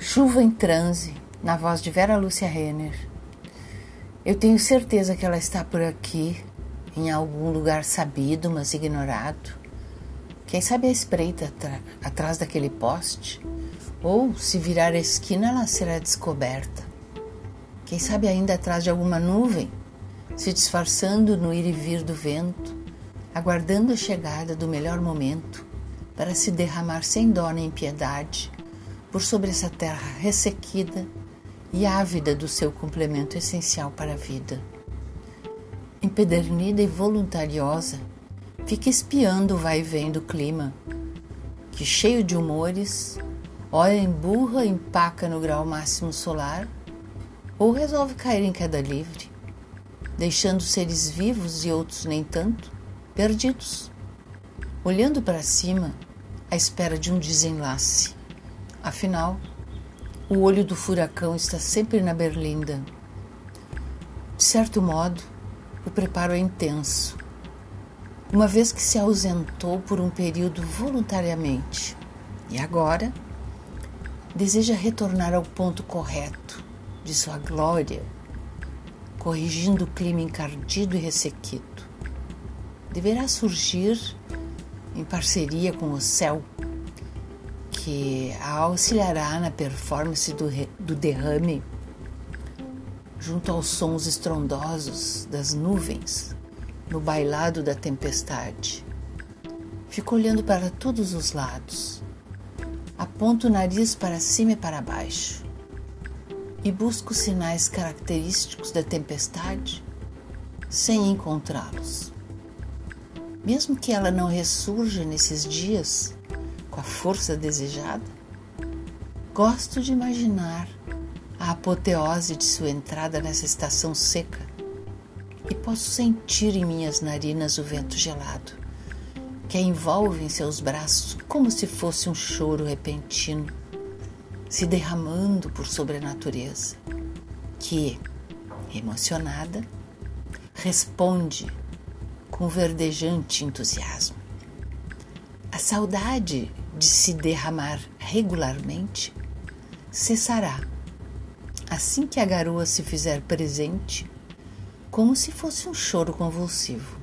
Chuva em transe, na voz de Vera Lúcia Renner. Eu tenho certeza que ela está por aqui, em algum lugar sabido, mas ignorado. Quem sabe a espreita atrás daquele poste? Ou, se virar a esquina, ela será descoberta. Quem sabe ainda atrás de alguma nuvem, se disfarçando no ir e vir do vento, aguardando a chegada do melhor momento para se derramar sem dó nem piedade por sobre essa terra ressequida e ávida do seu complemento essencial para a vida. Empedernida e voluntariosa, fica espiando o vai e vem do clima, que cheio de humores, ora emburra, empaca no grau máximo solar, ou resolve cair em queda livre, deixando seres vivos e outros nem tanto, perdidos, olhando para cima à espera de um desenlace. Afinal, o olho do furacão está sempre na berlinda. De certo modo, o preparo é intenso, uma vez que se ausentou por um período voluntariamente e agora deseja retornar ao ponto correto de sua glória, corrigindo o clima encardido e ressequido. Deverá surgir em parceria com o céu que a auxiliará na performance do, do derrame junto aos sons estrondosos das nuvens no bailado da tempestade. Fico olhando para todos os lados, aponto o nariz para cima e para baixo e busco sinais característicos da tempestade sem encontrá-los. Mesmo que ela não ressurja nesses dias, com a força desejada? Gosto de imaginar a apoteose de sua entrada nessa estação seca e posso sentir em minhas narinas o vento gelado que a envolve em seus braços como se fosse um choro repentino se derramando por sobre a natureza, que, emocionada, responde com verdejante entusiasmo. A saudade de se derramar regularmente cessará assim que a garoa se fizer presente, como se fosse um choro convulsivo.